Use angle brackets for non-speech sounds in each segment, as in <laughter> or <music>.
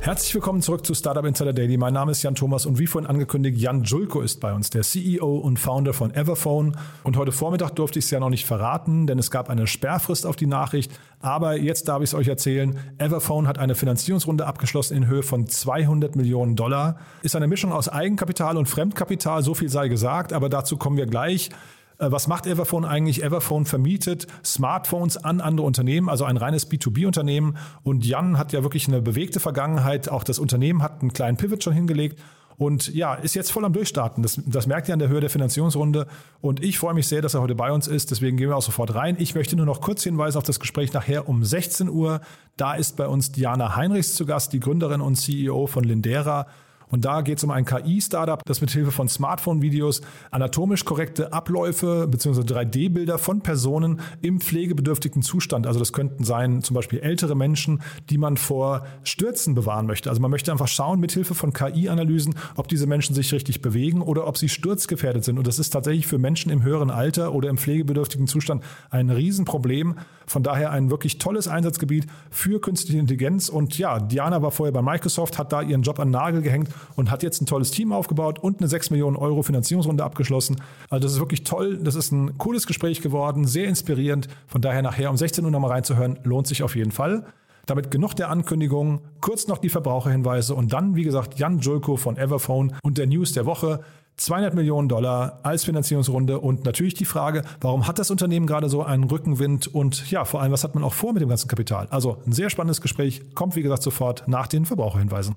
Herzlich willkommen zurück zu Startup Insider Daily. Mein Name ist Jan Thomas und wie vorhin angekündigt, Jan Julko ist bei uns, der CEO und Founder von Everphone. Und heute Vormittag durfte ich es ja noch nicht verraten, denn es gab eine Sperrfrist auf die Nachricht. Aber jetzt darf ich es euch erzählen. Everphone hat eine Finanzierungsrunde abgeschlossen in Höhe von 200 Millionen Dollar. Ist eine Mischung aus Eigenkapital und Fremdkapital, so viel sei gesagt, aber dazu kommen wir gleich. Äh, Was macht Everphone eigentlich? Everphone vermietet Smartphones an andere Unternehmen, also ein reines B2B-Unternehmen. Und Jan hat ja wirklich eine bewegte Vergangenheit. Auch das Unternehmen hat einen kleinen Pivot schon hingelegt. Und ja, ist jetzt voll am Durchstarten. Das, das merkt ihr an der Höhe der Finanzierungsrunde. Und ich freue mich sehr, dass er heute bei uns ist. Deswegen gehen wir auch sofort rein. Ich möchte nur noch kurz hinweisen auf das Gespräch nachher um 16 Uhr. Da ist bei uns Diana Heinrichs zu Gast, die Gründerin und CEO von Lindera. Und da geht es um ein KI-Startup, das mit Hilfe von Smartphone-Videos anatomisch korrekte Abläufe bzw. 3D-Bilder von Personen im pflegebedürftigen Zustand, also das könnten sein zum Beispiel ältere Menschen, die man vor Stürzen bewahren möchte. Also man möchte einfach schauen mit Hilfe von KI-Analysen, ob diese Menschen sich richtig bewegen oder ob sie sturzgefährdet sind. Und das ist tatsächlich für Menschen im höheren Alter oder im pflegebedürftigen Zustand ein Riesenproblem. Von daher ein wirklich tolles Einsatzgebiet für künstliche Intelligenz. Und ja, Diana war vorher bei Microsoft, hat da ihren Job an Nagel gehängt und hat jetzt ein tolles Team aufgebaut und eine 6 Millionen Euro Finanzierungsrunde abgeschlossen. Also das ist wirklich toll. Das ist ein cooles Gespräch geworden, sehr inspirierend. Von daher nachher um 16 Uhr nochmal reinzuhören, lohnt sich auf jeden Fall. Damit genug der Ankündigung, kurz noch die Verbraucherhinweise und dann, wie gesagt, Jan Julko von Everphone und der News der Woche. 200 Millionen Dollar als Finanzierungsrunde und natürlich die Frage, warum hat das Unternehmen gerade so einen Rückenwind und ja, vor allem, was hat man auch vor mit dem ganzen Kapital? Also ein sehr spannendes Gespräch, kommt wie gesagt sofort nach den Verbraucherhinweisen.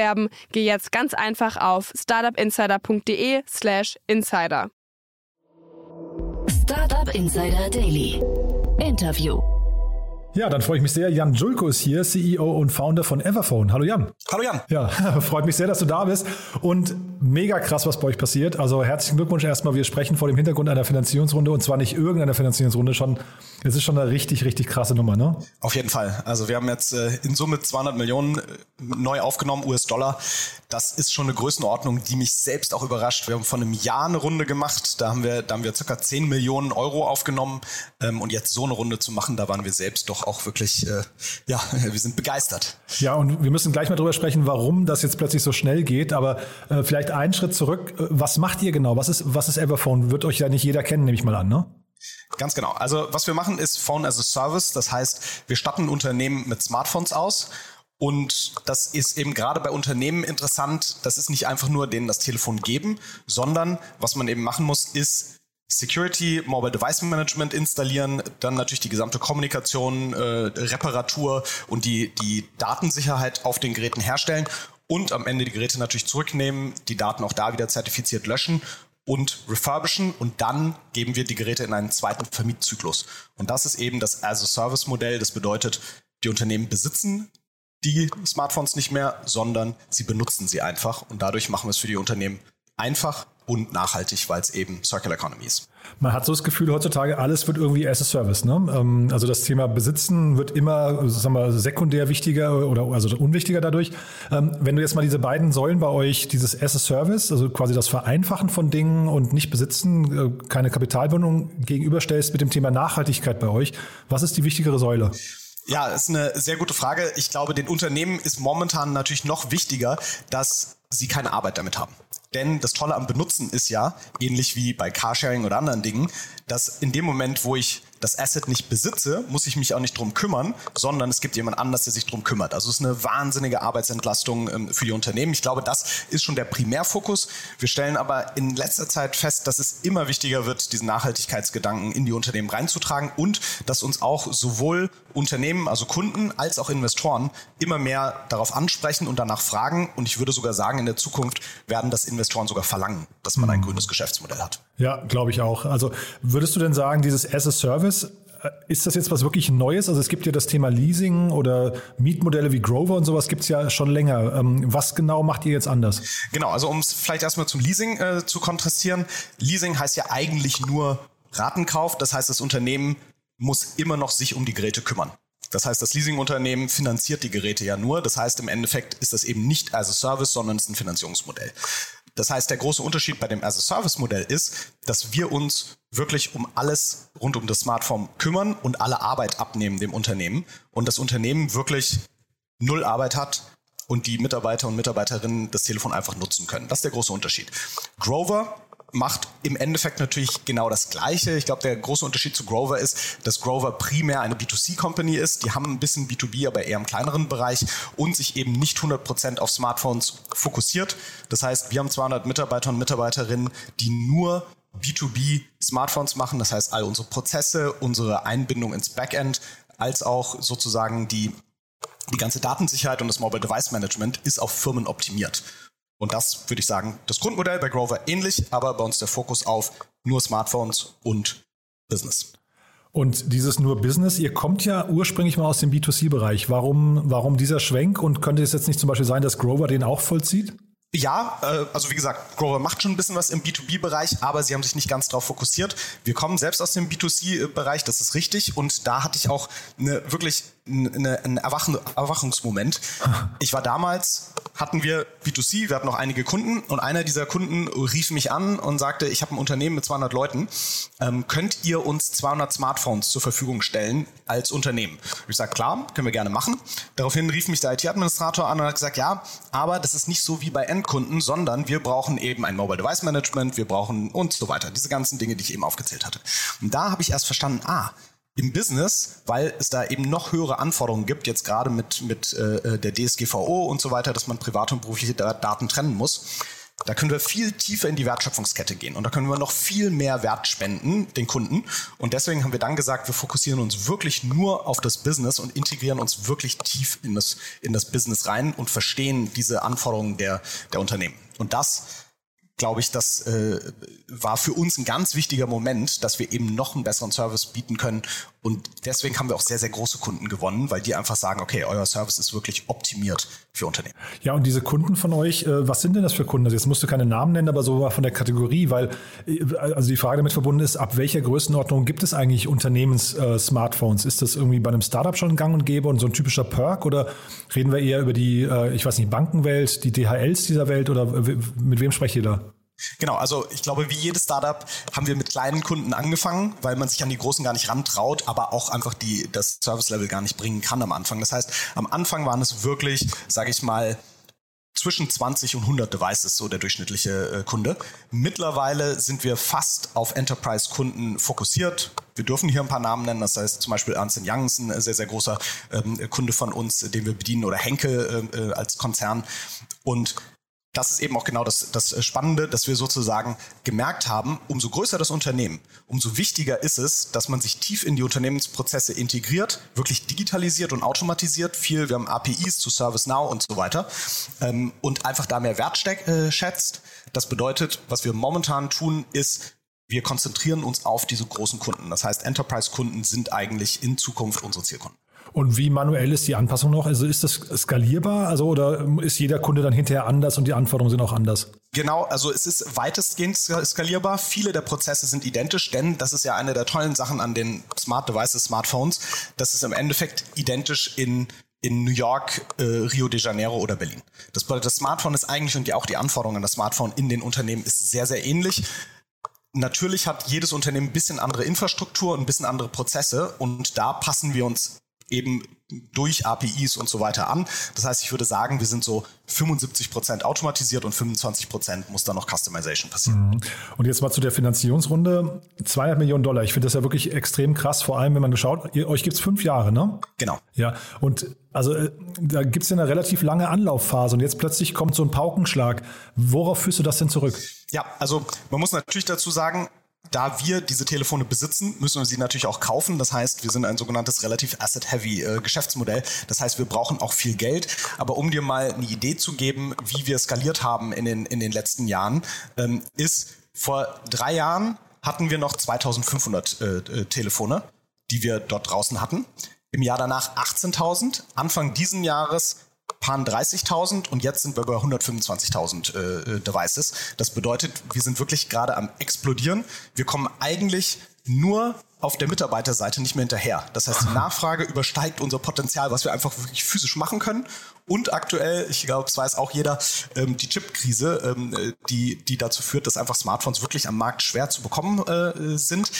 geh jetzt ganz einfach auf startupinsider.de/slash insider. Startup Insider Daily. Interview. Ja, dann freue ich mich sehr. Jan Julko ist hier, CEO und Founder von Everphone. Hallo Jan. Hallo Jan. Ja, <laughs> freut mich sehr, dass du da bist. Und mega krass, was bei euch passiert. Also herzlichen Glückwunsch erstmal. Wir sprechen vor dem Hintergrund einer Finanzierungsrunde und zwar nicht irgendeiner Finanzierungsrunde, schon, es ist schon eine richtig, richtig krasse Nummer, ne? Auf jeden Fall. Also wir haben jetzt äh, in Summe 200 Millionen äh, neu aufgenommen, US-Dollar. Das ist schon eine Größenordnung, die mich selbst auch überrascht. Wir haben vor einem Jahr eine Runde gemacht. Da haben wir, da haben wir circa 10 Millionen Euro aufgenommen. Ähm, und jetzt so eine Runde zu machen, da waren wir selbst doch auch wirklich, äh, ja, <laughs> wir sind begeistert. Ja, und wir müssen gleich mal drüber sprechen, warum das jetzt plötzlich so schnell geht. Aber äh, vielleicht einen Schritt zurück. Äh, Was macht ihr genau? Was ist, was ist Everphone? Wird euch ja nicht jeder kennen, nehme ich mal an, ne? Ganz genau. Also was wir machen ist Phone as a Service. Das heißt, wir statten Unternehmen mit Smartphones aus. Und das ist eben gerade bei Unternehmen interessant. Das ist nicht einfach nur denen das Telefon geben, sondern was man eben machen muss, ist Security, Mobile Device Management installieren, dann natürlich die gesamte Kommunikation, äh, Reparatur und die, die Datensicherheit auf den Geräten herstellen und am Ende die Geräte natürlich zurücknehmen, die Daten auch da wieder zertifiziert löschen und refurbischen und dann geben wir die Geräte in einen zweiten Vermietzyklus. Und das ist eben das As-a-Service-Modell. Das bedeutet, die Unternehmen besitzen die Smartphones nicht mehr, sondern sie benutzen sie einfach und dadurch machen wir es für die Unternehmen einfach und nachhaltig, weil es eben Circular Economy ist. Man hat so das Gefühl, heutzutage alles wird irgendwie as a Service. Ne? Ähm, Also das Thema Besitzen wird immer sagen wir, sekundär wichtiger oder also unwichtiger dadurch. Ähm, Wenn du jetzt mal diese beiden Säulen bei euch, dieses as a Service, also quasi das Vereinfachen von Dingen und nicht besitzen, äh, keine Kapitalbindung gegenüberstellst mit dem Thema Nachhaltigkeit bei euch, was ist die wichtigere Säule? Ja, ist eine sehr gute Frage. Ich glaube, den Unternehmen ist momentan natürlich noch wichtiger, dass sie keine Arbeit damit haben. Denn das Tolle am Benutzen ist ja, ähnlich wie bei Carsharing oder anderen Dingen, dass in dem Moment, wo ich das Asset nicht besitze, muss ich mich auch nicht drum kümmern, sondern es gibt jemand anders, der sich drum kümmert. Also es ist eine wahnsinnige Arbeitsentlastung ähm, für die Unternehmen. Ich glaube, das ist schon der Primärfokus. Wir stellen aber in letzter Zeit fest, dass es immer wichtiger wird, diesen Nachhaltigkeitsgedanken in die Unternehmen reinzutragen und dass uns auch sowohl Unternehmen, also Kunden, als auch Investoren immer mehr darauf ansprechen und danach fragen. Und ich würde sogar sagen, in der Zukunft werden das Investoren sogar verlangen, dass man ein mhm. grünes Geschäftsmodell hat. Ja, glaube ich auch. Also würdest du denn sagen, dieses as a Service, äh, ist das jetzt was wirklich Neues? Also es gibt ja das Thema Leasing oder Mietmodelle wie Grover und sowas gibt es ja schon länger. Ähm, was genau macht ihr jetzt anders? Genau, also um es vielleicht erstmal zum Leasing äh, zu kontrastieren. Leasing heißt ja eigentlich nur Ratenkauf. Das heißt, das Unternehmen muss immer noch sich um die Geräte kümmern. Das heißt, das Leasingunternehmen finanziert die Geräte ja nur. Das heißt, im Endeffekt ist das eben nicht as a Service, sondern es ist ein Finanzierungsmodell. Das heißt, der große Unterschied bei dem As-a-Service-Modell ist, dass wir uns wirklich um alles rund um das Smartphone kümmern und alle Arbeit abnehmen dem Unternehmen und das Unternehmen wirklich null Arbeit hat und die Mitarbeiter und Mitarbeiterinnen das Telefon einfach nutzen können. Das ist der große Unterschied. Grover macht im Endeffekt natürlich genau das Gleiche. Ich glaube, der große Unterschied zu Grover ist, dass Grover primär eine B2C-Company ist. Die haben ein bisschen B2B, aber eher im kleineren Bereich und sich eben nicht 100% auf Smartphones fokussiert. Das heißt, wir haben 200 Mitarbeiter und Mitarbeiterinnen, die nur B2B Smartphones machen. Das heißt, all unsere Prozesse, unsere Einbindung ins Backend, als auch sozusagen die die ganze Datensicherheit und das Mobile Device Management ist auf Firmen optimiert. Und das würde ich sagen, das Grundmodell bei Grover ähnlich, aber bei uns der Fokus auf nur Smartphones und Business. Und dieses nur Business, ihr kommt ja ursprünglich mal aus dem B2C-Bereich. Warum, warum dieser Schwenk und könnte es jetzt nicht zum Beispiel sein, dass Grover den auch vollzieht? Ja, äh, also wie gesagt, Grover macht schon ein bisschen was im B2B-Bereich, aber sie haben sich nicht ganz darauf fokussiert. Wir kommen selbst aus dem B2C-Bereich, das ist richtig. Und da hatte ich auch eine, wirklich eine, einen Erwachen, Erwachungsmoment. <laughs> Ich war damals, hatten wir B2C, wir hatten noch einige Kunden und einer dieser Kunden rief mich an und sagte, ich habe ein Unternehmen mit 200 Leuten, ähm, könnt ihr uns 200 Smartphones zur Verfügung stellen als Unternehmen? Ich sage, klar, können wir gerne machen. Daraufhin rief mich der IT-Administrator an und hat gesagt, ja, aber das ist nicht so wie bei Endkunden, sondern wir brauchen eben ein Mobile Device Management, wir brauchen und so weiter. Diese ganzen Dinge, die ich eben aufgezählt hatte. Und da habe ich erst verstanden, ah, im Business, weil es da eben noch höhere Anforderungen gibt, jetzt gerade mit, mit äh, der DSGVO und so weiter, dass man private und berufliche Daten trennen muss. Da können wir viel tiefer in die Wertschöpfungskette gehen und da können wir noch viel mehr Wert spenden den Kunden. Und deswegen haben wir dann gesagt, wir fokussieren uns wirklich nur auf das Business und integrieren uns wirklich tief in das, in das Business rein und verstehen diese Anforderungen der, der Unternehmen. Und das glaube ich, das äh, war für uns ein ganz wichtiger Moment, dass wir eben noch einen besseren Service bieten können. Und deswegen haben wir auch sehr, sehr große Kunden gewonnen, weil die einfach sagen, okay, euer Service ist wirklich optimiert für Unternehmen. Ja, und diese Kunden von euch, äh, was sind denn das für Kunden? Also jetzt musst du keine Namen nennen, aber so von der Kategorie, weil äh, also die Frage damit verbunden ist, ab welcher Größenordnung gibt es eigentlich Unternehmens-Smartphones? Äh, ist das irgendwie bei einem Startup schon gang und gäbe und so ein typischer Perk oder reden wir eher über die, ich weiß nicht, Bankenwelt, die DHLs dieser Welt oder mit wem sprecht ihr da? Genau, also ich glaube, wie jedes Startup haben wir mit kleinen Kunden angefangen, weil man sich an die großen gar nicht rantraut, aber auch einfach die, das Service-Level gar nicht bringen kann am Anfang. Das heißt, am Anfang waren es wirklich, sage ich mal, zwischen 20 und 100 Devices, so der durchschnittliche äh, Kunde. Mittlerweile sind wir fast auf Enterprise-Kunden fokussiert. Wir dürfen hier ein paar Namen nennen, das heißt zum Beispiel Ernst Young ist ein sehr, sehr großer ähm, Kunde von uns, den wir bedienen, oder Henkel äh, äh als Konzern. Und das ist eben auch genau das, das Spannende, dass wir sozusagen gemerkt haben, umso größer das Unternehmen, umso wichtiger ist es, dass man sich tief in die Unternehmensprozesse integriert, wirklich digitalisiert und automatisiert. Viel, wir haben APIs zu ServiceNow und so weiter ähm, und einfach da mehr Wert äh, schätzt. Das bedeutet, was wir momentan tun, ist, wir konzentrieren uns auf diese großen Kunden. Das heißt, Enterprise-Kunden sind eigentlich in Zukunft unsere Zielkunden. Und wie manuell ist die Anpassung noch? Also ist das skalierbar? Also oder ist jeder Kunde dann hinterher anders und die Anforderungen sind auch anders? Genau, also es ist weitestgehend skalierbar. Viele der Prozesse sind identisch, denn das ist ja eine der tollen Sachen an den Smart Devices, Smartphones. Das ist im Endeffekt identisch in in New York, äh, Rio de Janeiro oder Berlin. Das bedeutet, das Smartphone ist eigentlich und die, auch die Anforderungen an das Smartphone in den Unternehmen ist sehr, sehr ähnlich. Natürlich hat jedes Unternehmen ein bisschen andere Infrastruktur und ein bisschen andere Prozesse und da passen wir uns eben durch APIs und so weiter an. Das heißt, ich würde sagen, wir sind so 75 Prozent automatisiert und 25 Prozent muss dann noch Customization passieren. Mhm. Und jetzt mal zu der Finanzierungsrunde. 200 Millionen Dollar. Ich finde das ja wirklich extrem krass, vor allem wenn man schaut, ihr, euch gibt es fünf Jahre, ne? Genau. Ja, und also äh, da gibt es ja eine relativ lange Anlaufphase und jetzt plötzlich kommt so ein Paukenschlag. Worauf führst du das denn zurück? Ja, also man muss natürlich dazu sagen, da wir diese Telefone besitzen, müssen wir sie natürlich auch kaufen. Das heißt, wir sind ein sogenanntes relativ asset-heavy äh, Geschäftsmodell. Das heißt, wir brauchen auch viel Geld. Aber um dir mal eine Idee zu geben, wie wir skaliert haben in den, in den letzten Jahren, ähm, ist vor drei Jahren hatten wir noch 2500 äh, äh, Telefone, die wir dort draußen hatten. Im Jahr danach 18.000. Anfang diesen Jahres paar 30.000 und jetzt sind wir bei 125.000 äh, Devices. Das bedeutet, wir sind wirklich gerade am explodieren. Wir kommen eigentlich nur auf der Mitarbeiterseite nicht mehr hinterher. Das heißt, die <laughs> Nachfrage übersteigt unser Potenzial, was wir einfach wirklich physisch machen können. Und aktuell, ich glaube, es weiß auch jeder, ähm, die Chip-Krise, ähm, die, die dazu führt, dass einfach Smartphones wirklich am Markt schwer zu bekommen äh, sind.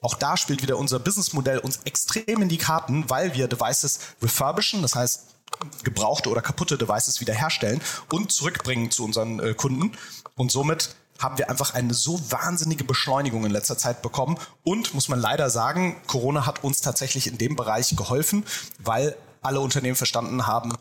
Auch da spielt wieder unser Businessmodell uns extrem in die Karten, weil wir Devices refurbischen, das heißt gebrauchte oder kaputte Devices wiederherstellen und zurückbringen zu unseren äh, Kunden. Und somit haben wir einfach eine so wahnsinnige Beschleunigung in letzter Zeit bekommen. Und muss man leider sagen, Corona hat uns tatsächlich in dem Bereich geholfen, weil alle Unternehmen verstanden haben,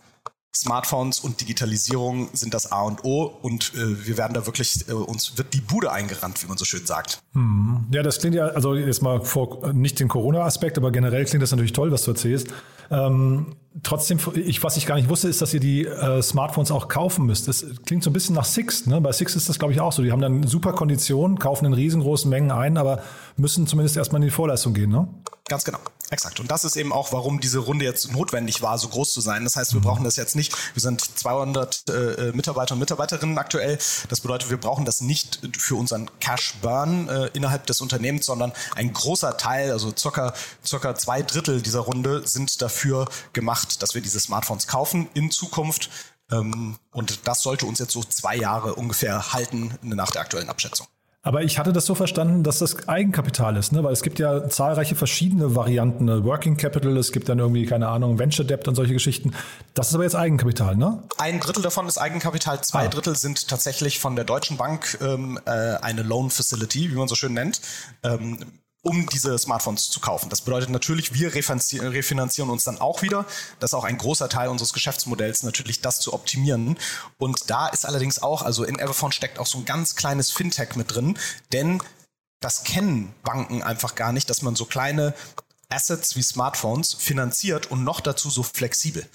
Smartphones und Digitalisierung sind das A und O und äh, wir werden da wirklich, äh, uns wird die Bude eingerannt, wie man so schön sagt. Hm. Ja, das klingt ja, also jetzt mal vor, nicht den Corona-Aspekt, aber generell klingt das natürlich toll, was du erzählst. Ähm, trotzdem, ich, was ich gar nicht wusste, ist, dass ihr die äh, Smartphones auch kaufen müsst. Das klingt so ein bisschen nach Six. Ne? Bei Six ist das, glaube ich, auch so. Die haben dann super Konditionen, kaufen in riesengroßen Mengen ein, aber müssen zumindest erstmal in die Vorleistung gehen. Ne? Ganz genau. Exakt. Und das ist eben auch, warum diese Runde jetzt notwendig war, so groß zu sein. Das heißt, wir brauchen das jetzt nicht. Wir sind 200 äh, Mitarbeiter und Mitarbeiterinnen aktuell. Das bedeutet, wir brauchen das nicht für unseren Cash Burn äh, innerhalb des Unternehmens, sondern ein großer Teil, also circa, circa zwei Drittel dieser Runde sind dafür gemacht, dass wir diese Smartphones kaufen in Zukunft. Ähm, und das sollte uns jetzt so zwei Jahre ungefähr halten nach der aktuellen Abschätzung. Aber ich hatte das so verstanden, dass das Eigenkapital ist, ne? weil es gibt ja zahlreiche verschiedene Varianten. Ne? Working Capital, es gibt dann irgendwie, keine Ahnung, Venture Debt und solche Geschichten. Das ist aber jetzt Eigenkapital, ne? Ein Drittel davon ist Eigenkapital, zwei ah. Drittel sind tatsächlich von der Deutschen Bank ähm, äh, eine Loan Facility, wie man so schön nennt. Ähm, um diese Smartphones zu kaufen. Das bedeutet natürlich, wir refinanzieren uns dann auch wieder. Das ist auch ein großer Teil unseres Geschäftsmodells, natürlich das zu optimieren. Und da ist allerdings auch, also in Everphone steckt auch so ein ganz kleines Fintech mit drin, denn das kennen Banken einfach gar nicht, dass man so kleine Assets wie Smartphones finanziert und noch dazu so flexibel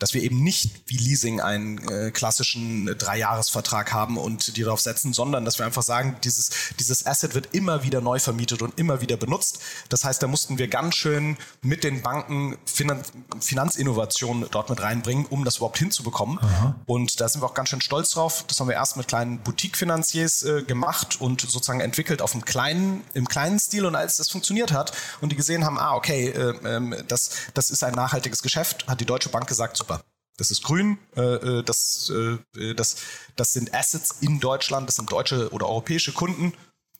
dass wir eben nicht wie Leasing einen äh, klassischen äh, Dreijahresvertrag haben und die darauf setzen, sondern dass wir einfach sagen, dieses, dieses Asset wird immer wieder neu vermietet und immer wieder benutzt. Das heißt, da mussten wir ganz schön mit den Banken Finan Finanzinnovationen dort mit reinbringen, um das überhaupt hinzubekommen. Aha. Und da sind wir auch ganz schön stolz drauf. Das haben wir erst mit kleinen Boutique-Finanziers äh, gemacht und sozusagen entwickelt auf einem kleinen, im kleinen Stil. Und als das funktioniert hat und die gesehen haben, ah, okay, äh, äh, das, das ist ein nachhaltiges Geschäft, hat die Deutsche Bank gesagt, das ist grün, äh, äh, das, äh, das, das sind Assets in Deutschland, das sind deutsche oder europäische Kunden.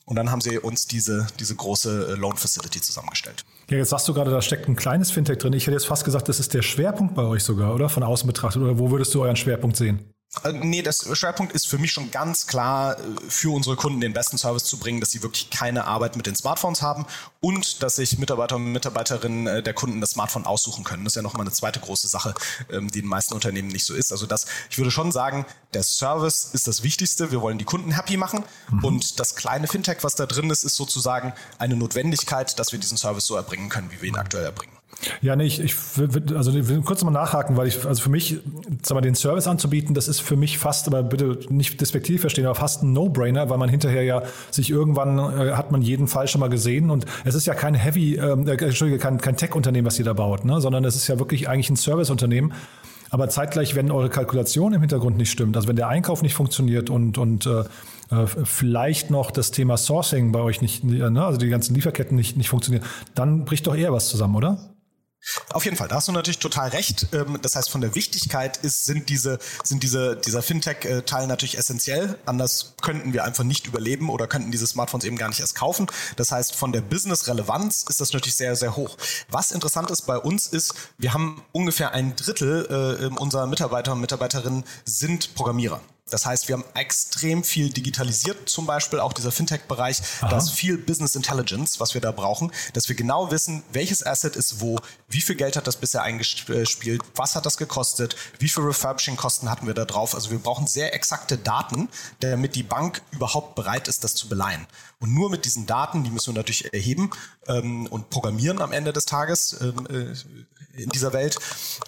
Und dann haben sie uns diese, diese große Loan Facility zusammengestellt. Ja, jetzt sagst du gerade, da steckt ein kleines Fintech drin. Ich hätte jetzt fast gesagt, das ist der Schwerpunkt bei euch sogar, oder? Von außen betrachtet. Oder wo würdest du euren Schwerpunkt sehen? Äh, nee, das Schwerpunkt ist für mich schon ganz klar, äh, für unsere Kunden den besten Service zu bringen, dass sie wirklich keine Arbeit mit den Smartphones haben und dass sich Mitarbeiter und Mitarbeiterinnen äh, der Kunden das Smartphone aussuchen können. Das ist ja nochmal eine zweite große Sache, ähm, die in den meisten Unternehmen nicht so ist. Also das, ich würde schon sagen, der Service ist das Wichtigste. Wir wollen die Kunden happy machen mhm. und das kleine Fintech, was da drin ist, ist sozusagen eine Notwendigkeit, dass wir diesen Service so erbringen können, wie wir ihn aktuell erbringen. Ja, nee, ich, ich also ich will kurz mal nachhaken, weil ich, also für mich, sag mal, den Service anzubieten, das ist für mich fast, aber bitte nicht despektiv verstehen, aber fast ein No-Brainer, weil man hinterher ja sich irgendwann äh, hat man jeden Fall schon mal gesehen und es ist ja kein Heavy, ähm, äh, Entschuldige, kein, kein Tech-Unternehmen, was ihr da baut, ne, sondern es ist ja wirklich eigentlich ein Service-Unternehmen. Aber zeitgleich, wenn eure Kalkulation im Hintergrund nicht stimmt, also wenn der Einkauf nicht funktioniert und, und äh, äh vielleicht noch das Thema Sourcing bei euch nicht, ne, also die ganzen Lieferketten nicht, nicht funktionieren, dann bricht doch eher was zusammen, oder? Auf jeden Fall, da hast du natürlich total recht. Ähm, das heißt, von der Wichtigkeit ist, sind diese, sind diese, dieser Fintech-Teil natürlich essentiell. Anders könnten wir einfach nicht überleben oder könnten diese Smartphones eben gar nicht erst kaufen. Das heißt, von der Business-Relevanz ist das natürlich sehr, sehr hoch. Was interessant ist bei uns ist, wir haben ungefähr ein Drittel äh, unserer Mitarbeiter und Mitarbeiterinnen sind Programmierer. Das heißt, wir haben extrem viel digitalisiert, zum Beispiel auch dieser Fintech-Bereich. Da ist viel Business Intelligence, was wir da brauchen, dass wir genau wissen, welches Asset ist wo, wie viel Geld hat das bisher eingespielt, was hat das gekostet, wie viel Refurbishing-Kosten hatten wir da drauf. Also wir brauchen sehr exakte Daten, damit die Bank überhaupt bereit ist, das zu beleihen. Und nur mit diesen Daten, die müssen wir natürlich erheben ähm, und programmieren am Ende des Tages ähm, äh, in dieser Welt.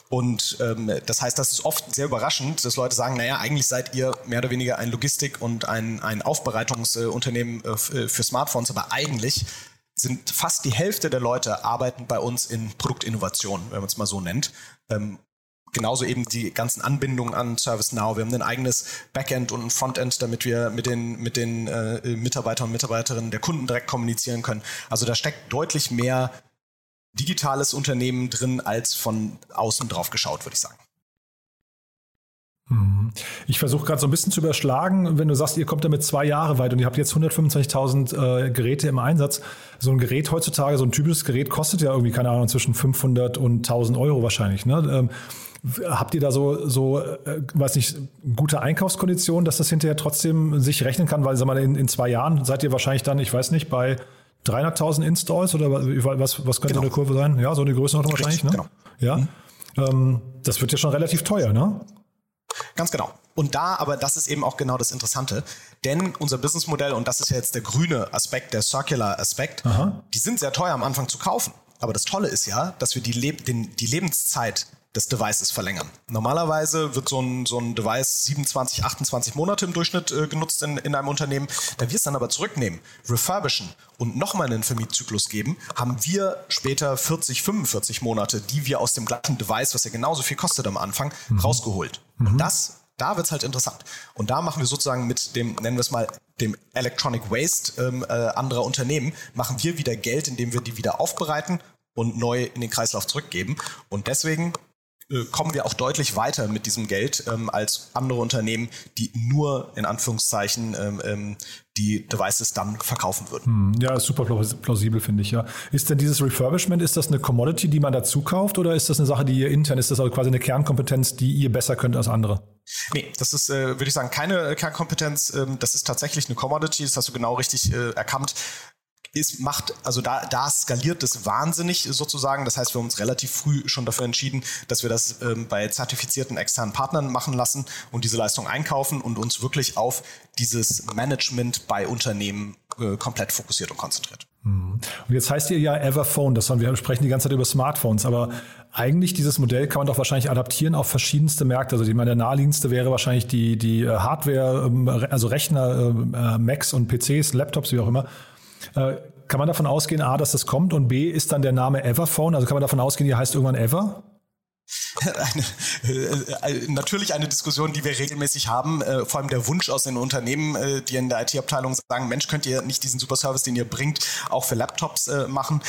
Und ähm, das heißt, das ist oft sehr überraschend, dass Leute sagen, naja, eigentlich seid ihr mehr oder weniger ein Logistik- und ein, ein Aufbereitungsunternehmen äh, für Smartphones, aber eigentlich sind fast die Hälfte der Leute arbeiten bei uns in Produktinnovation, wenn man es mal so nennt. Ähm, genauso eben die ganzen Anbindungen an ServiceNow. Wir haben ein eigenes Backend und ein Frontend, damit wir mit den, mit den äh, Mitarbeitern und Mitarbeiterinnen der Kunden direkt kommunizieren können. Also da steckt deutlich mehr digitales Unternehmen drin, als von außen drauf geschaut, würde ich sagen. Mhm. Ich versuche gerade so ein bisschen zu überschlagen, wenn du sagst, ihr kommt damit zwei Jahre weit und ihr habt jetzt 125.000 äh, Geräte im Einsatz. So ein Gerät heutzutage, so ein typisches Gerät kostet ja irgendwie, keine Ahnung, zwischen 500 und 1000 Euro wahrscheinlich. Ne? Ähm, Habt ihr da so, so äh, weiß nicht, gute Einkaufskonditionen, dass das hinterher trotzdem sich rechnen kann? Weil, sag mal, in, in zwei Jahren seid ihr wahrscheinlich dann, ich weiß nicht, bei 300.000 Installs oder was, was könnte genau. eine Kurve sein? Ja, so eine Größenordnung wahrscheinlich, ne? Genau. Ja. Mhm. Ähm, das wird ja schon relativ teuer, ne? Ganz genau. Und da, aber das ist eben auch genau das Interessante, denn unser Businessmodell, und das ist ja jetzt der grüne Aspekt, der Circular Aspekt, Aha. die sind sehr teuer am Anfang zu kaufen. Aber das Tolle ist ja, dass wir die, Leb den, die Lebenszeit des Devices verlängern. Normalerweise wird so ein, so ein Device 27, 28 Monate im Durchschnitt äh, genutzt in, in einem Unternehmen. Da wir es dann aber zurücknehmen, refurbischen und nochmal einen Vermietzyklus geben, haben wir später 40, 45 Monate, die wir aus dem gleichen Device, was ja genauso viel kostet am Anfang, mhm. rausgeholt. Mhm. Und das da wird's halt interessant. Und da machen wir sozusagen mit dem, nennen wir es mal, dem Electronic Waste ähm, äh, anderer Unternehmen, machen wir wieder Geld, indem wir die wieder aufbereiten und neu in den Kreislauf zurückgeben. Und deswegen kommen wir auch deutlich weiter mit diesem Geld ähm, als andere Unternehmen, die nur in Anführungszeichen ähm, ähm die Devices dann verkaufen würden. Hm, ja, super plausibel, finde ich, ja. Ist denn dieses Refurbishment, ist das eine Commodity, die man dazu kauft oder ist das eine Sache, die ihr intern, ist das also quasi eine Kernkompetenz, die ihr besser könnt als andere? Nee, das ist, äh, würde ich sagen, keine Kernkompetenz. Ähm, das ist tatsächlich eine Commodity, das hast du genau richtig äh, erkannt ist, macht, also da, da skaliert es wahnsinnig sozusagen. Das heißt, wir haben uns relativ früh schon dafür entschieden, dass wir das ähm, bei zertifizierten externen Partnern machen lassen und diese Leistung einkaufen und uns wirklich auf dieses Management bei Unternehmen äh, komplett fokussiert und konzentriert. Mhm. Und jetzt heißt ihr ja Everphone, das haben wir sprechen die ganze Zeit über Smartphones, aber eigentlich dieses Modell kann man doch wahrscheinlich adaptieren auf verschiedenste Märkte. Also ich meine, der naheliegendste wäre wahrscheinlich die, die äh, Hardware, ähm, also Rechner, äh, Macs und PCs, Laptops, wie auch immer. Äh, kann man davon ausgehen, A, dass das kommt und B, ist dann der Name Everphone? Also kann man davon ausgehen, die heißt irgendwann Ever? Eine, äh, natürlich eine Diskussion, die wir regelmäßig haben, äh, vor allem der Wunsch aus den Unternehmen, äh, die in der IT-Abteilung sagen, Mensch, könnt ihr nicht diesen Superservice, den ihr bringt, auch für Laptops äh, machen?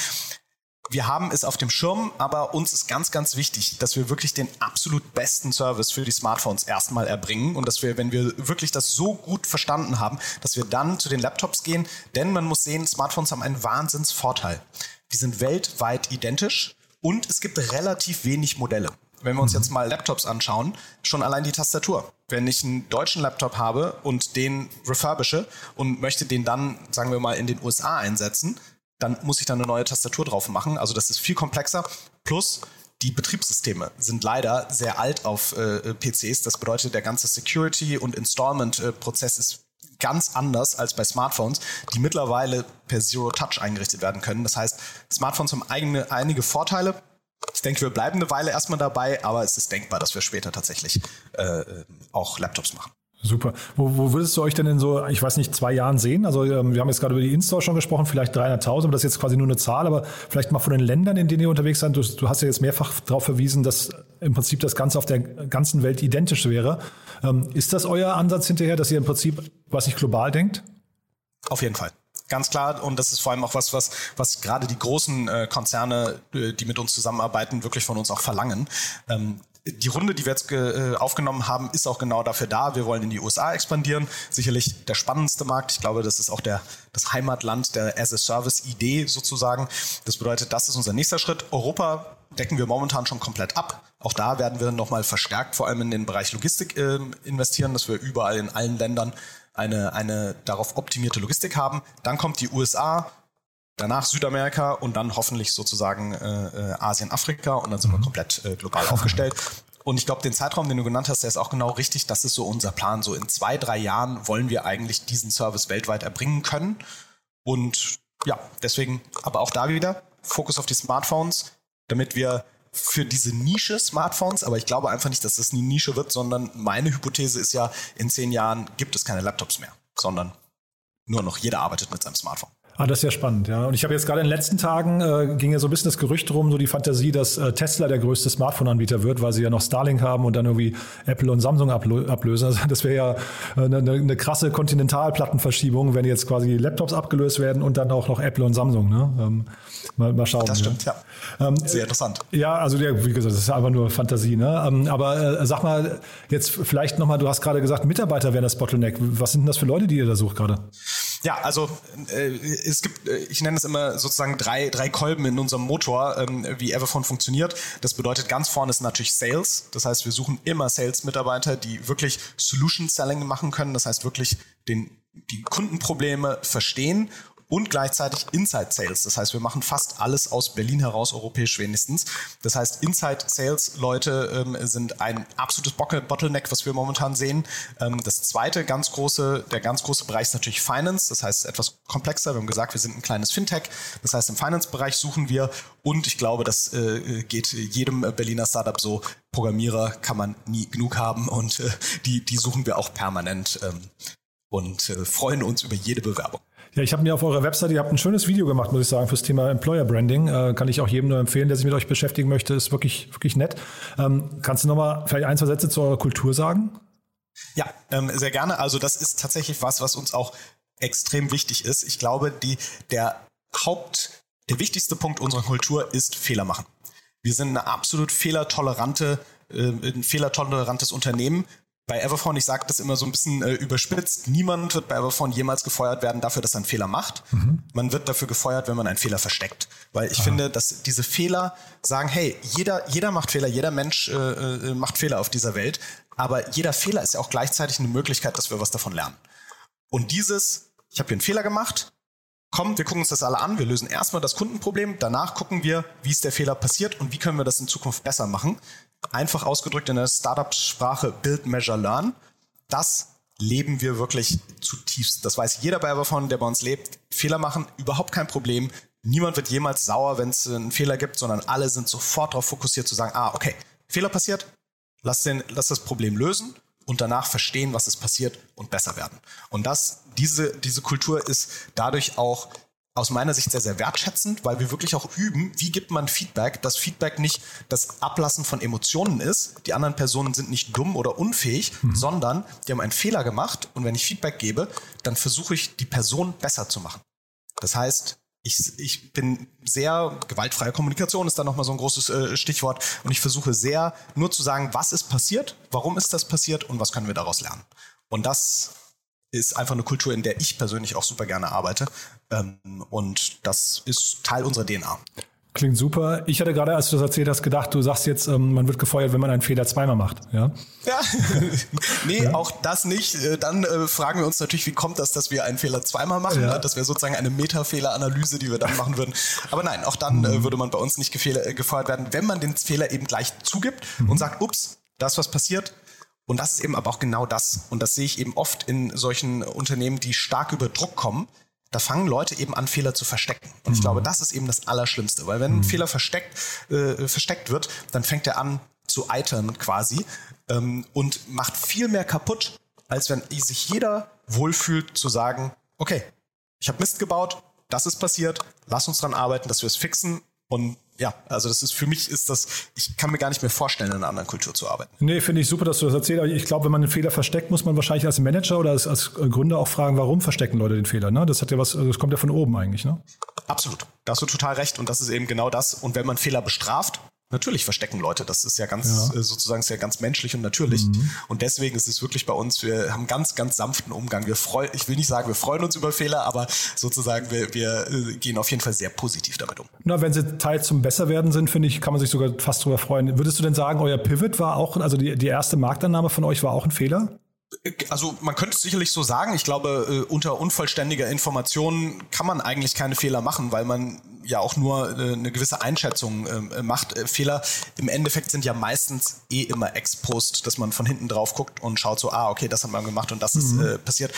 Wir haben es auf dem Schirm, aber uns ist ganz, ganz wichtig, dass wir wirklich den absolut besten Service für die Smartphones erstmal erbringen und dass wir, wenn wir wirklich das so gut verstanden haben, dass wir dann zu den Laptops gehen, denn man muss sehen, Smartphones haben einen Wahnsinnsvorteil. Die sind weltweit identisch und es gibt relativ wenig Modelle. Wenn wir uns jetzt mal Laptops anschauen, schon allein die Tastatur. Wenn ich einen deutschen Laptop habe und den refurbische und möchte den dann, sagen wir mal, in den USA einsetzen, dann muss ich da eine neue Tastatur drauf machen. Also das ist viel komplexer. Plus die Betriebssysteme sind leider sehr alt auf äh, PCs. Das bedeutet, der ganze Security- und Installment-Prozess ist ganz anders als bei Smartphones, die mittlerweile per Zero Touch eingerichtet werden können. Das heißt, Smartphones haben eigene, einige Vorteile. Ich denke, wir bleiben eine Weile erstmal dabei, aber es ist denkbar, dass wir später tatsächlich äh, auch Laptops machen. Super. Wo, wo würdest du euch denn in so, ich weiß nicht, zwei Jahren sehen? Also ähm, wir haben jetzt gerade über die Install schon gesprochen, vielleicht 300.000, aber das ist jetzt quasi nur eine Zahl, aber vielleicht mal von den Ländern, in denen ihr unterwegs seid. Du, du hast ja jetzt mehrfach darauf verwiesen, dass im Prinzip das Ganze auf der ganzen Welt identisch wäre. Ähm, ist das euer Ansatz hinterher, dass ihr im Prinzip, was ich global denkt? Auf jeden Fall. ganz klar. Und das ist vor allem auch was, was, was gerade die großen äh, Konzerne, äh, die mit uns zusammenarbeiten, wirklich von uns auch verlangen. Ähm, die Runde, die wir jetzt äh, aufgenommen haben, ist auch genau dafür da. Wir wollen in die USA expandieren. Sicherlich der spannendste Markt. Ich glaube, das ist auch der, das Heimatland der As-a-Service-Idee sozusagen. Das bedeutet, das ist unser nächster Schritt. Europa decken wir momentan schon komplett ab. Auch da werden wir nochmal verstärkt, vor allem in den Bereich Logistik äh, investieren, dass wir überall in allen Ländern eine, eine darauf optimierte Logistik haben. Dann kommt die USA, danach Südamerika und dann hoffentlich sozusagen äh, äh, Asien, Afrika und dann sind wir mhm. komplett äh, global aufgestellt. Und ich glaube, den Zeitraum, den du genannt hast, der ist auch genau richtig. Das ist so unser Plan. So in zwei, drei Jahren wollen wir eigentlich diesen Service weltweit erbringen können. Und ja, deswegen, aber auch da wieder Fokus auf die Smartphones, damit wir für diese Nische Smartphones, aber ich glaube einfach nicht, dass das eine Nische wird, sondern meine Hypothese ist ja, in zehn Jahren gibt es keine Laptops mehr, sondern nur noch jeder arbeitet mit seinem Smartphone. Ah, das ist ja spannend, ja. Und ich habe jetzt gerade in den letzten Tagen äh, ging ja so ein bisschen das Gerücht rum, so die Fantasie, dass äh, Tesla der größte Smartphone-Anbieter wird, weil sie ja noch Starlink haben und dann irgendwie Apple und Samsung ablösen. Also das wäre ja äh, eine, eine krasse Kontinentalplattenverschiebung, wenn jetzt quasi Laptops abgelöst werden und dann auch noch Apple und Samsung. Ne? Ähm, mal, mal schauen. Das stimmt, ja. ja. Ähm, Sehr interessant. Ja, also ja, wie gesagt, das ist einfach nur Fantasie. Ne? Ähm, aber äh, sag mal jetzt vielleicht nochmal, du hast gerade gesagt, Mitarbeiter wären das Bottleneck. Was sind denn das für Leute, die ihr da sucht gerade? Ja, also äh, es gibt, äh, ich nenne es immer sozusagen drei, drei Kolben in unserem Motor, ähm, wie Everphone funktioniert. Das bedeutet, ganz vorne ist natürlich Sales. Das heißt, wir suchen immer Sales-Mitarbeiter, die wirklich Solution-Selling machen können. Das heißt, wirklich den, die Kundenprobleme verstehen und gleichzeitig Inside Sales. Das heißt, wir machen fast alles aus Berlin heraus, europäisch wenigstens. Das heißt, Inside Sales Leute ähm, sind ein absolutes Bottleneck, was wir momentan sehen. Ähm, das zweite ganz große, der ganz große Bereich ist natürlich Finance. Das heißt, etwas komplexer. Wir haben gesagt, wir sind ein kleines Fintech. Das heißt, im Finance-Bereich suchen wir und ich glaube, das äh, geht jedem Berliner Startup so. Programmierer kann man nie genug haben und äh, die, die suchen wir auch permanent ähm, und äh, freuen uns über jede Bewerbung. Ja, ich habe mir auf eurer Webseite, ihr habt ein schönes Video gemacht, muss ich sagen, fürs Thema Employer Branding. Äh, kann ich auch jedem nur empfehlen, der sich mit euch beschäftigen möchte. Ist wirklich, wirklich nett. Ähm, kannst du nochmal vielleicht ein, zwei Sätze zu eurer Kultur sagen? Ja, ähm, sehr gerne. Also das ist tatsächlich was, was uns auch extrem wichtig ist. Ich glaube, die, der Haupt, der wichtigste Punkt unserer Kultur ist Fehler machen. Wir sind eine absolut fehlertolerante, äh, ein fehlertolerantes Unternehmen bei Everphone, ich sage das immer so ein bisschen äh, überspitzt, niemand wird bei Everphone jemals gefeuert werden dafür, dass er einen Fehler macht. Mhm. Man wird dafür gefeuert, wenn man einen Fehler versteckt. Weil ich Aha. finde, dass diese Fehler sagen, hey, jeder, jeder macht Fehler, jeder Mensch äh, äh, macht Fehler auf dieser Welt, aber jeder Fehler ist ja auch gleichzeitig eine Möglichkeit, dass wir was davon lernen. Und dieses, ich habe hier einen Fehler gemacht, komm, wir gucken uns das alle an, wir lösen erstmal das Kundenproblem, danach gucken wir, wie ist der Fehler passiert und wie können wir das in Zukunft besser machen einfach ausgedrückt in der Startup-Sprache Build, Measure, Learn. Das leben wir wirklich zutiefst. Das weiß jeder bei davon, der bei uns lebt. Fehler machen, überhaupt kein Problem. Niemand wird jemals sauer, wenn es einen Fehler gibt, sondern alle sind sofort darauf fokussiert zu sagen, ah, okay, Fehler passiert, lass, den, lass das Problem lösen und danach verstehen, was ist passiert und besser werden. Und das, diese, diese Kultur ist dadurch auch aus meiner Sicht sehr, sehr wertschätzend, weil wir wirklich auch üben, wie gibt man Feedback, dass Feedback nicht das Ablassen von Emotionen ist. Die anderen Personen sind nicht dumm oder unfähig, mhm. sondern die haben einen Fehler gemacht und wenn ich Feedback gebe, dann versuche ich, die Person besser zu machen. Das heißt, ich, ich bin sehr, gewaltfreie Kommunikation ist da nochmal so ein großes äh, Stichwort und ich versuche sehr nur zu sagen, was ist passiert, warum ist das passiert und was können wir daraus lernen. Und das ist einfach eine Kultur, in der ich persönlich auch super gerne arbeite. Ähm, und das ist Teil unserer DNA. Klingt super. Ich hatte gerade, als du das erzählt hast, gedacht, du sagst jetzt, ähm, man wird gefeuert, wenn man einen Fehler zweimal macht. Ja, ja. <laughs> nee, ja. auch das nicht. Äh, dann äh, fragen wir uns natürlich, wie kommt das, dass wir einen Fehler zweimal machen? Ja. Das wäre sozusagen eine Metafehleranalyse, die wir dann machen würden. Aber nein, auch dann äh, mhm. würde man bei uns nicht gefeuert werden, wenn man den Fehler eben gleich zugibt mhm. und sagt, ups, da ist was passiert, und das ist eben aber auch genau das. Und das sehe ich eben oft in solchen Unternehmen, die stark über Druck kommen. Da fangen Leute eben an, Fehler zu verstecken. Und ich mhm. glaube, das ist eben das Allerschlimmste. Weil wenn ein mhm. Fehler versteckt, äh, versteckt wird, dann fängt er an zu eitern quasi ähm, und macht viel mehr kaputt, als wenn sich jeder wohlfühlt zu sagen, okay, ich habe Mist gebaut, das ist passiert, lass uns dran arbeiten, dass wir es fixen und ja, also das ist für mich ist das, ich kann mir gar nicht mehr vorstellen, in einer anderen Kultur zu arbeiten. Nee, finde ich super, dass du das erzählst. Aber ich glaube, wenn man einen Fehler versteckt, muss man wahrscheinlich als Manager oder als, als Gründer auch fragen, warum verstecken Leute den Fehler. Ne? Das hat ja was, das kommt ja von oben eigentlich, ne? Absolut. Da hast du total recht. Und das ist eben genau das. Und wenn man Fehler bestraft, Natürlich verstecken Leute, das ist ja ganz ja. Äh, sozusagen ist ja ganz menschlich und natürlich. Mhm. Und deswegen ist es wirklich bei uns, wir haben ganz, ganz sanften Umgang. Wir freuen, ich will nicht sagen, wir freuen uns über Fehler, aber sozusagen wir, wir äh, gehen auf jeden Fall sehr positiv damit um. Na, wenn sie teils zum Besserwerden sind, finde ich, kann man sich sogar fast drüber freuen. Würdest du denn sagen, euer Pivot war auch, also die, die erste Marktannahme von euch war auch ein Fehler? Also man könnte es sicherlich so sagen. Ich glaube, äh, unter unvollständiger Information kann man eigentlich keine Fehler machen, weil man ja auch nur äh, eine gewisse Einschätzung äh, macht. Fehler im Endeffekt sind ja meistens eh immer ex post, dass man von hinten drauf guckt und schaut so, ah, okay, das hat man gemacht und das mhm. ist passiert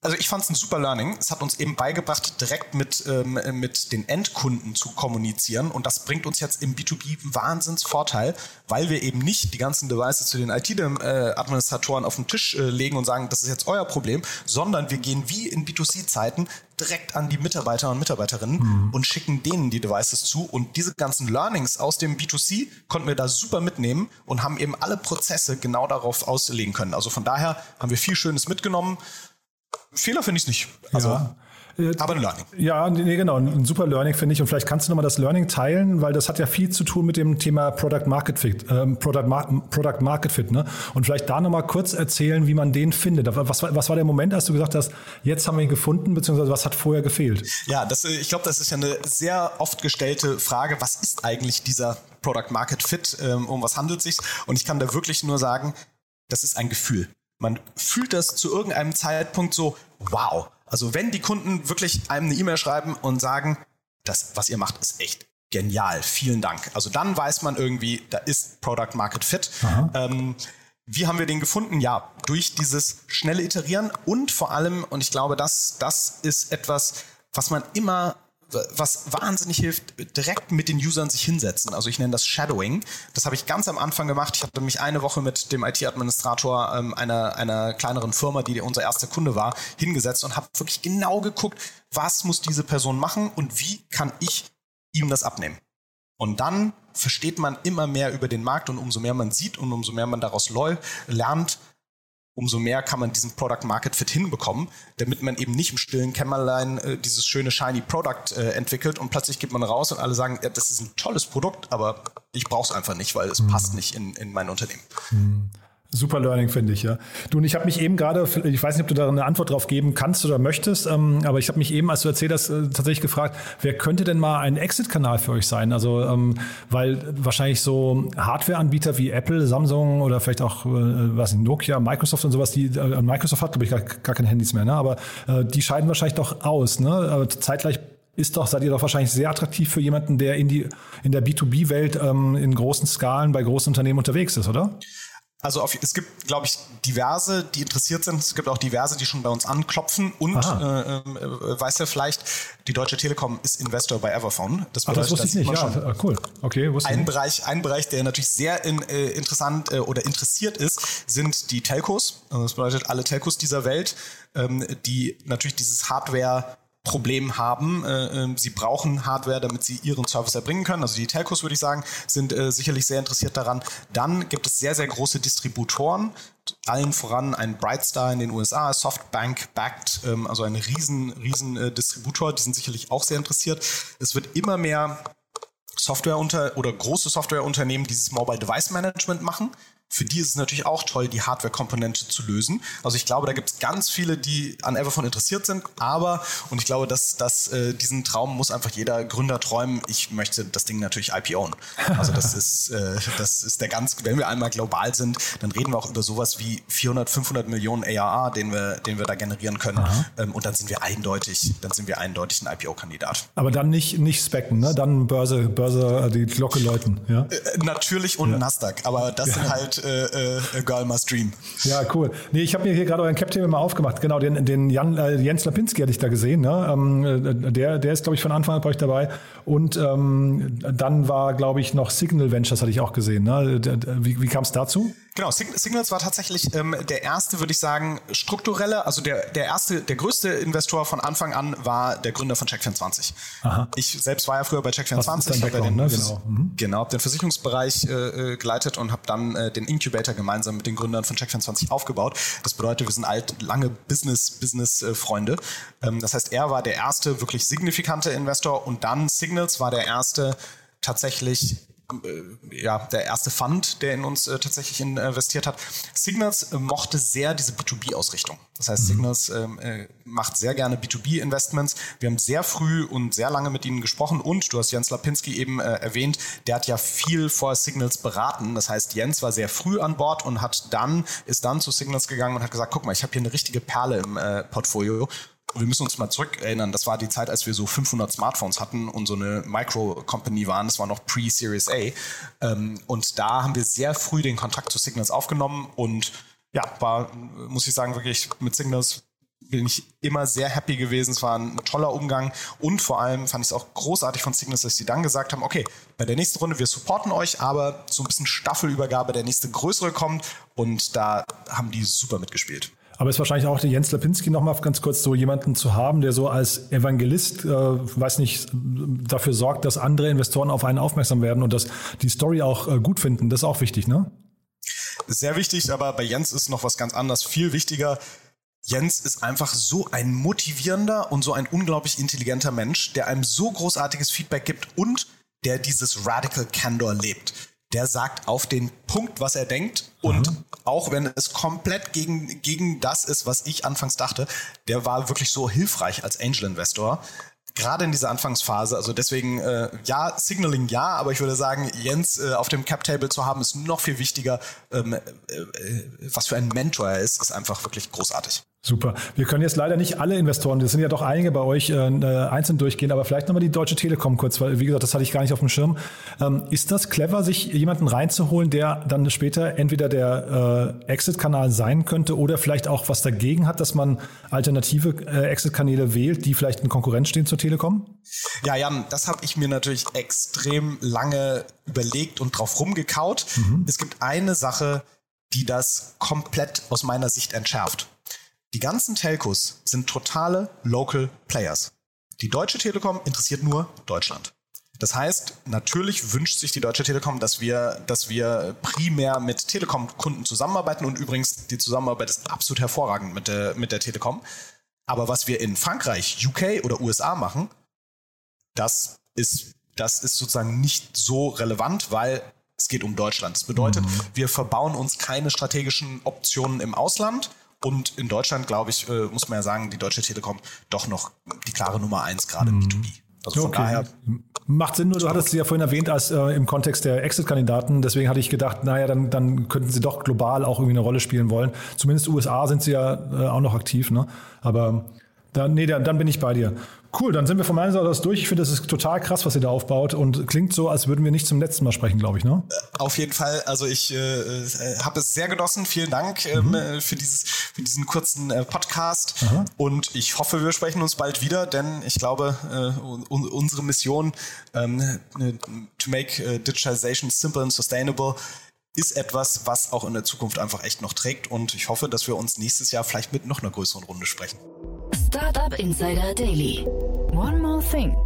also ich fand es ein super Learning. Es hat uns eben beigebracht, direkt mit, ähm, mit den Endkunden zu kommunizieren. Und das bringt uns jetzt im B2B einen Wahnsinnsvorteil, weil wir eben nicht die ganzen Devices zu den IT-Administratoren auf den Tisch äh, legen und sagen, das ist jetzt euer Problem, sondern wir gehen wie in B2C-Zeiten direkt an die Mitarbeiter und Mitarbeiterinnen mhm. und schicken denen die Devices zu. Und diese ganzen Learnings aus dem B2C konnten wir da super mitnehmen und haben eben alle Prozesse genau darauf auslegen können. Also von daher haben wir viel Schönes mitgenommen. Fehler finde ich es nicht. Also, ja. Aber ein Learning. Ja, nee, genau. Ein super Learning finde ich. Und vielleicht kannst du nochmal das Learning teilen, weil das hat ja viel zu tun mit dem Thema Product Market Fit. Ähm, Product, Mar Product Market Fit. Ne? Und vielleicht da nochmal kurz erzählen, wie man den findet. Was, was war der Moment, als du gesagt hast, jetzt haben wir ihn gefunden, beziehungsweise was hat vorher gefehlt? Ja, das, äh, ich glaube, das ist ja eine sehr oft gestellte Frage. Was ist eigentlich dieser Product Market Fit? Ähm, um was handelt es sich? Und ich kann da wirklich nur sagen, das ist ein Gefühl. Man fühlt das zu irgendeinem Zeitpunkt so, wow. Also wenn die Kunden wirklich einem eine E-Mail schreiben und sagen, das, was ihr macht, ist echt genial, vielen Dank. Also dann weiß man irgendwie, da ist Product Market Fit. Ähm, wie haben wir den gefunden? Ja, durch dieses schnelle Iterieren und vor allem, und ich glaube, das, das ist etwas, was man immer was wahnsinnig hilft, direkt mit den Usern sich hinsetzen. Also ich nenne das Shadowing. Das habe ich ganz am Anfang gemacht. Ich hatte mich eine Woche mit dem IT-Administrator ähm, einer, einer kleineren Firma, die unser erster Kunde war, hingesetzt und habe wirklich genau geguckt, was muss diese Person machen und wie kann ich ihm das abnehmen. Und dann versteht man immer mehr über den Markt und umso mehr man sieht und umso mehr man daraus lernt, umso mehr kann man diesen Product Market Fit hinbekommen, damit man eben nicht im stillen Kämmerlein äh, dieses schöne shiny Product äh, entwickelt und plötzlich geht man raus und alle sagen, ja, das ist ein tolles Produkt, aber ich brauche es einfach nicht, weil es mhm. passt nicht in, in mein Unternehmen. Mhm. Super Learning, finde ich, ja. Du, und ich habe mich eben gerade, ich weiß nicht, ob du da eine Antwort drauf geben kannst oder möchtest, ähm, aber ich habe mich eben, als du erzählt hast, äh, tatsächlich gefragt, wer könnte denn mal ein Exit-Kanal für euch sein? Also, ähm, weil wahrscheinlich so Hardware-Anbieter wie Apple, Samsung oder vielleicht auch, äh, was Nokia, Microsoft und sowas, die, äh, Microsoft hat, glaube ich, gar, gar keine Handys mehr, ne? aber äh, die scheiden wahrscheinlich doch aus, ne? Aber zeitgleich ist doch, seid ihr doch wahrscheinlich sehr attraktiv für jemanden, der in die in der B2B-Welt ähm, in großen Skalen bei großen Unternehmen unterwegs ist, oder? Also auf, es gibt, glaube ich, diverse, die interessiert sind. Es gibt auch diverse, die schon bei uns anklopfen. Und äh, äh, weiß ja vielleicht, die Deutsche Telekom ist Investor bei Everphone. Das, bedeutet, Ach, das wusste ich nicht. Ja, ah, cool. Okay, wusste ein Bereich, ein Bereich, der natürlich sehr in, äh, interessant äh, oder interessiert ist, sind die Telcos. Also das bedeutet alle Telcos dieser Welt, ähm, die natürlich dieses Hardware Problem haben. Äh, ähm, sie brauchen Hardware, damit sie ihren Service erbringen können. Also die Telcos, würde ich sagen, sind äh, sicherlich sehr interessiert daran. Dann gibt es sehr, sehr große Distributoren, allen voran ein Brightstar in den USA, Softbank backed, ähm, also ein riesen, riesen äh, Distributor, die sind sicherlich auch sehr interessiert. Es wird immer mehr Software unter oder große Softwareunternehmen dieses Mobile Device Management machen. Für die ist es natürlich auch toll, die Hardware-Komponente zu lösen. Also ich glaube, da gibt es ganz viele, die an Everphone interessiert sind, aber, und ich glaube, dass, dass äh, diesen Traum muss einfach jeder Gründer träumen, ich möchte das Ding natürlich IPOen. Also das <laughs> ist, äh, das ist der ganz, wenn wir einmal global sind, dann reden wir auch über sowas wie 400, 500 Millionen ARA, den wir, den wir da generieren können. Ähm, und dann sind wir eindeutig, dann sind wir eindeutig ein IPO-Kandidat. Aber dann nicht, nicht Specken, ne? Dann Börse, Börse, äh, die Glocke läuten, ja? Äh, natürlich und ja. Nasdaq, aber das ja. sind halt äh, äh, Girl Must Dream. Ja, cool. Nee, ich habe mir hier gerade euren Cap-Thema mal aufgemacht. Genau, den, den Jan, äh, Jens Lapinski hatte ich da gesehen. Ne? Ähm, äh, der, der ist, glaube ich, von Anfang an bei euch dabei. Und ähm, dann war, glaube ich, noch Signal Ventures hatte ich auch gesehen. Ne? Wie, wie kam es dazu? Genau, Signals war tatsächlich ähm, der erste, würde ich sagen, strukturelle, also der, der erste, der größte Investor von Anfang an war der Gründer von Check24. Aha. Ich selbst war ja früher bei Check24, ich habe den, ne? genau. Mhm. genau, den Versicherungsbereich äh, äh, geleitet und habe dann äh, den Incubator gemeinsam mit den Gründern von Check24 aufgebaut. Das bedeutet, wir sind alt, lange Business, Business-Freunde. Äh, ähm, das heißt, er war der erste wirklich signifikante Investor und dann Signals war der erste tatsächlich ja, der erste Fund, der in uns äh, tatsächlich investiert hat. Signals äh, mochte sehr diese B2B-Ausrichtung. Das heißt, mhm. Signals ähm, äh, macht sehr gerne B2B-Investments. Wir haben sehr früh und sehr lange mit ihnen gesprochen und du hast Jens Lapinski eben äh, erwähnt, der hat ja viel vor Signals beraten. Das heißt, Jens war sehr früh an Bord und hat dann, ist dann zu Signals gegangen und hat gesagt, guck mal, ich habe hier eine richtige Perle im äh, Portfolio wir müssen uns mal zurückerinnern, das war die Zeit, als wir so 500 Smartphones hatten und so eine Micro-Company waren, das war noch pre-Series A. Ähm, und da haben wir sehr früh den Kontakt zu Signals aufgenommen und ja, war, muss ich sagen, wirklich mit Signals bin ich immer sehr happy gewesen. Es war ein toller Umgang und vor allem fand ich es auch großartig von Signals, dass sie dann gesagt haben, okay, bei der nächsten Runde, wir supporten euch, aber so ein bisschen Staffelübergabe, der nächste größere kommt und da haben die super mitgespielt. Aber es ist wahrscheinlich auch der Jens Lapinski nochmal ganz kurz so jemanden zu haben, der so als Evangelist, äh, weiß nicht, dafür sorgt, dass andere Investoren auf einen aufmerksam werden und dass die Story auch äh, gut finden. Das ist auch wichtig, ne? Sehr wichtig, aber bei Jens ist noch was ganz anderes, viel wichtiger. Jens ist einfach so ein motivierender und so ein unglaublich intelligenter Mensch, der einem so großartiges Feedback gibt und der dieses Radical Candor lebt der sagt auf den Punkt, was er denkt. Und mhm. auch wenn es komplett gegen, gegen das ist, was ich anfangs dachte, der war wirklich so hilfreich als Angel Investor. Gerade in dieser Anfangsphase, also deswegen, äh, ja, Signaling ja, aber ich würde sagen, Jens äh, auf dem Cap-Table zu haben, ist noch viel wichtiger. Ähm, äh, äh was für ein Mentor er ist, ist einfach wirklich großartig. Super. Wir können jetzt leider nicht alle Investoren, das sind ja doch einige bei euch, äh, äh, einzeln durchgehen, aber vielleicht nochmal die Deutsche Telekom kurz, weil wie gesagt, das hatte ich gar nicht auf dem Schirm. Ähm, ist das clever, sich jemanden reinzuholen, der dann später entweder der äh, Exit-Kanal sein könnte oder vielleicht auch was dagegen hat, dass man alternative äh, Exit-Kanäle wählt, die vielleicht in Konkurrenz stehen zur Telekom? Ja, Jan, das habe ich mir natürlich extrem lange überlegt und drauf rumgekaut. Mhm. Es gibt eine Sache, die das komplett aus meiner Sicht entschärft. Die ganzen Telcos sind totale Local Players. Die Deutsche Telekom interessiert nur Deutschland. Das heißt, natürlich wünscht sich die Deutsche Telekom, dass wir, dass wir primär mit Telekom-Kunden zusammenarbeiten und übrigens die Zusammenarbeit ist absolut hervorragend mit der, mit der Telekom. Aber was wir in Frankreich, UK oder USA machen, das ist, das ist sozusagen nicht so relevant, weil es geht um Deutschland. Das bedeutet, mhm. wir verbauen uns keine strategischen Optionen im Ausland und in Deutschland, glaube ich, äh, muss man ja sagen, die Deutsche Telekom doch noch die klare Nummer eins, gerade im B2B. Mhm. Also von okay. daher. Macht Sinn, nur du hattest sie ja vorhin erwähnt als äh, im Kontext der Exit-Kandidaten. Deswegen hatte ich gedacht, naja, dann, dann könnten sie doch global auch irgendwie eine Rolle spielen wollen. Zumindest USA sind sie ja äh, auch noch aktiv, ne? Aber dann, nee, dann, dann bin ich bei dir. Cool, dann sind wir von meiner Seite aus durch. Ich finde, das ist total krass, was ihr da aufbaut und klingt so, als würden wir nicht zum letzten Mal sprechen, glaube ich, ne? Auf jeden Fall. Also ich äh, äh habe es sehr genossen. Vielen Dank ähm, mhm. äh, für, dieses, für diesen kurzen äh, Podcast. Aha. Und ich hoffe, wir sprechen uns bald wieder, denn ich glaube, äh, un unsere Mission ähm, äh, to make digitalization simple and sustainable ist etwas, was auch in der Zukunft einfach echt noch trägt. Und ich hoffe, dass wir uns nächstes Jahr vielleicht mit noch einer größeren Runde sprechen. Startup Insider Daily. One more thing.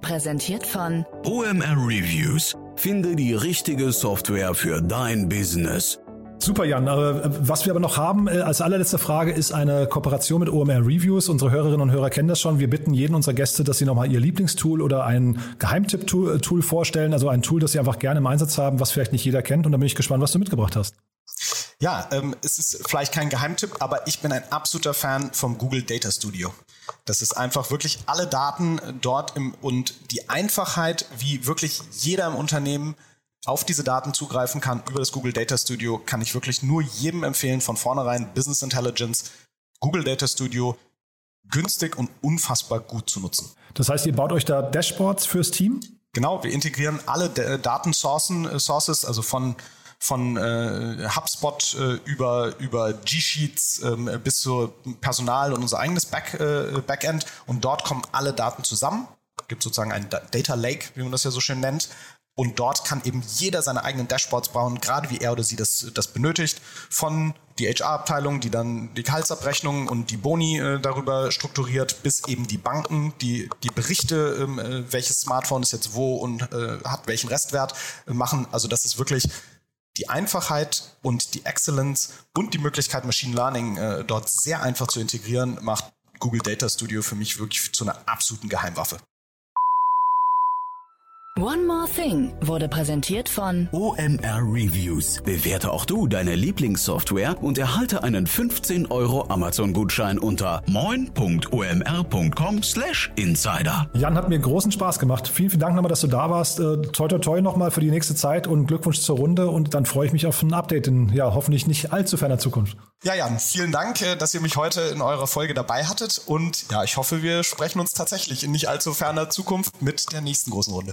Präsentiert von OMR Reviews. Finde die richtige Software für dein Business. Super, Jan. Was wir aber noch haben äh, als allerletzte Frage ist eine Kooperation mit OMR Reviews. Unsere Hörerinnen und Hörer kennen das schon. Wir bitten jeden unserer Gäste, dass sie nochmal ihr Lieblingstool oder ein Geheimtipp-Tool äh, vorstellen. Also ein Tool, das sie einfach gerne im Einsatz haben, was vielleicht nicht jeder kennt. Und da bin ich gespannt, was du mitgebracht hast. Ja, ähm, es ist vielleicht kein Geheimtipp, aber ich bin ein absoluter Fan vom Google Data Studio. Das ist einfach wirklich alle Daten dort im, und die Einfachheit, wie wirklich jeder im Unternehmen auf diese Daten zugreifen kann über das Google Data Studio, kann ich wirklich nur jedem empfehlen, von vornherein Business Intelligence, Google Data Studio günstig und unfassbar gut zu nutzen. Das heißt, ihr baut euch da Dashboards fürs Team? Genau, wir integrieren alle Datensourcen, äh, Sources, also von von äh, HubSpot äh, über, über G-Sheets ähm, bis zu Personal und unser eigenes Back, äh, Backend und dort kommen alle Daten zusammen. Es gibt sozusagen ein Data Lake, wie man das ja so schön nennt, Und dort kann eben jeder seine eigenen Dashboards bauen, gerade wie er oder sie das, das benötigt, von die HR-Abteilung, die dann die Gehaltsabrechnung und die Boni äh, darüber strukturiert, bis eben die Banken, die die Berichte, ähm, äh, welches Smartphone ist jetzt wo und äh, hat welchen Restwert äh, machen. Also das ist wirklich die Einfachheit und die Excellence und die Möglichkeit, Machine Learning äh, dort sehr einfach zu integrieren, macht Google Data Studio für mich wirklich zu einer absoluten Geheimwaffe. One More Thing wurde präsentiert von OMR Reviews. Bewerte auch du deine Lieblingssoftware und erhalte einen 15 Euro Amazon-Gutschein unter moin.omr.com/insider. Jan hat mir großen Spaß gemacht. Vielen, vielen Dank nochmal, dass du da warst. Äh, toi, toi, toi nochmal für die nächste Zeit und Glückwunsch zur Runde. Und dann freue ich mich auf ein Update in ja hoffentlich nicht allzu ferner Zukunft. Ja, Jan, vielen Dank, äh, dass ihr mich heute in eurer Folge dabei hattet. Und ja, ich hoffe, wir sprechen uns tatsächlich in nicht allzu ferner Zukunft mit der nächsten großen Runde.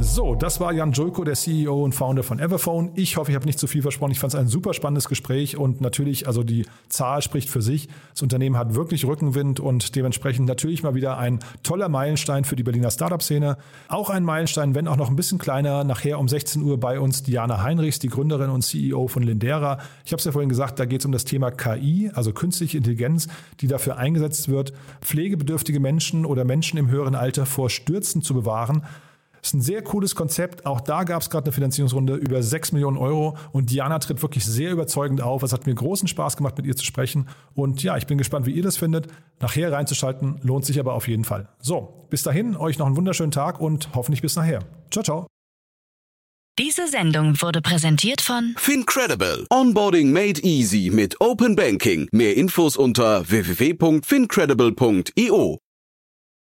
So, das war Jan Julko, der CEO und Founder von Everphone. Ich hoffe, ich habe nicht zu viel versprochen. Ich fand es ein super spannendes Gespräch und natürlich, also die Zahl spricht für sich. Das Unternehmen hat wirklich Rückenwind und dementsprechend natürlich mal wieder ein toller Meilenstein für die Berliner Startup-Szene. Auch ein Meilenstein, wenn auch noch ein bisschen kleiner. Nachher um 16 Uhr bei uns Diana Heinrichs, die Gründerin und CEO von Lindera. Ich habe es ja vorhin gesagt, da geht es um das Thema KI, also künstliche Intelligenz, die dafür eingesetzt wird, pflegebedürftige Menschen oder Menschen im höheren Alter vor Stürzen zu bewahren. Das ist ein sehr cooles Konzept. Auch da gab es gerade eine Finanzierungsrunde über 6 Millionen Euro und Diana tritt wirklich sehr überzeugend auf. Es hat mir großen Spaß gemacht, mit ihr zu sprechen. Und ja, ich bin gespannt, wie ihr das findet. Nachher reinzuschalten lohnt sich aber auf jeden Fall. So, bis dahin, euch noch einen wunderschönen Tag und hoffentlich bis nachher. Ciao, ciao. Diese Sendung wurde präsentiert von Fincredible. Onboarding made easy mit Open Banking. Mehr Infos unter www.fincredible.io.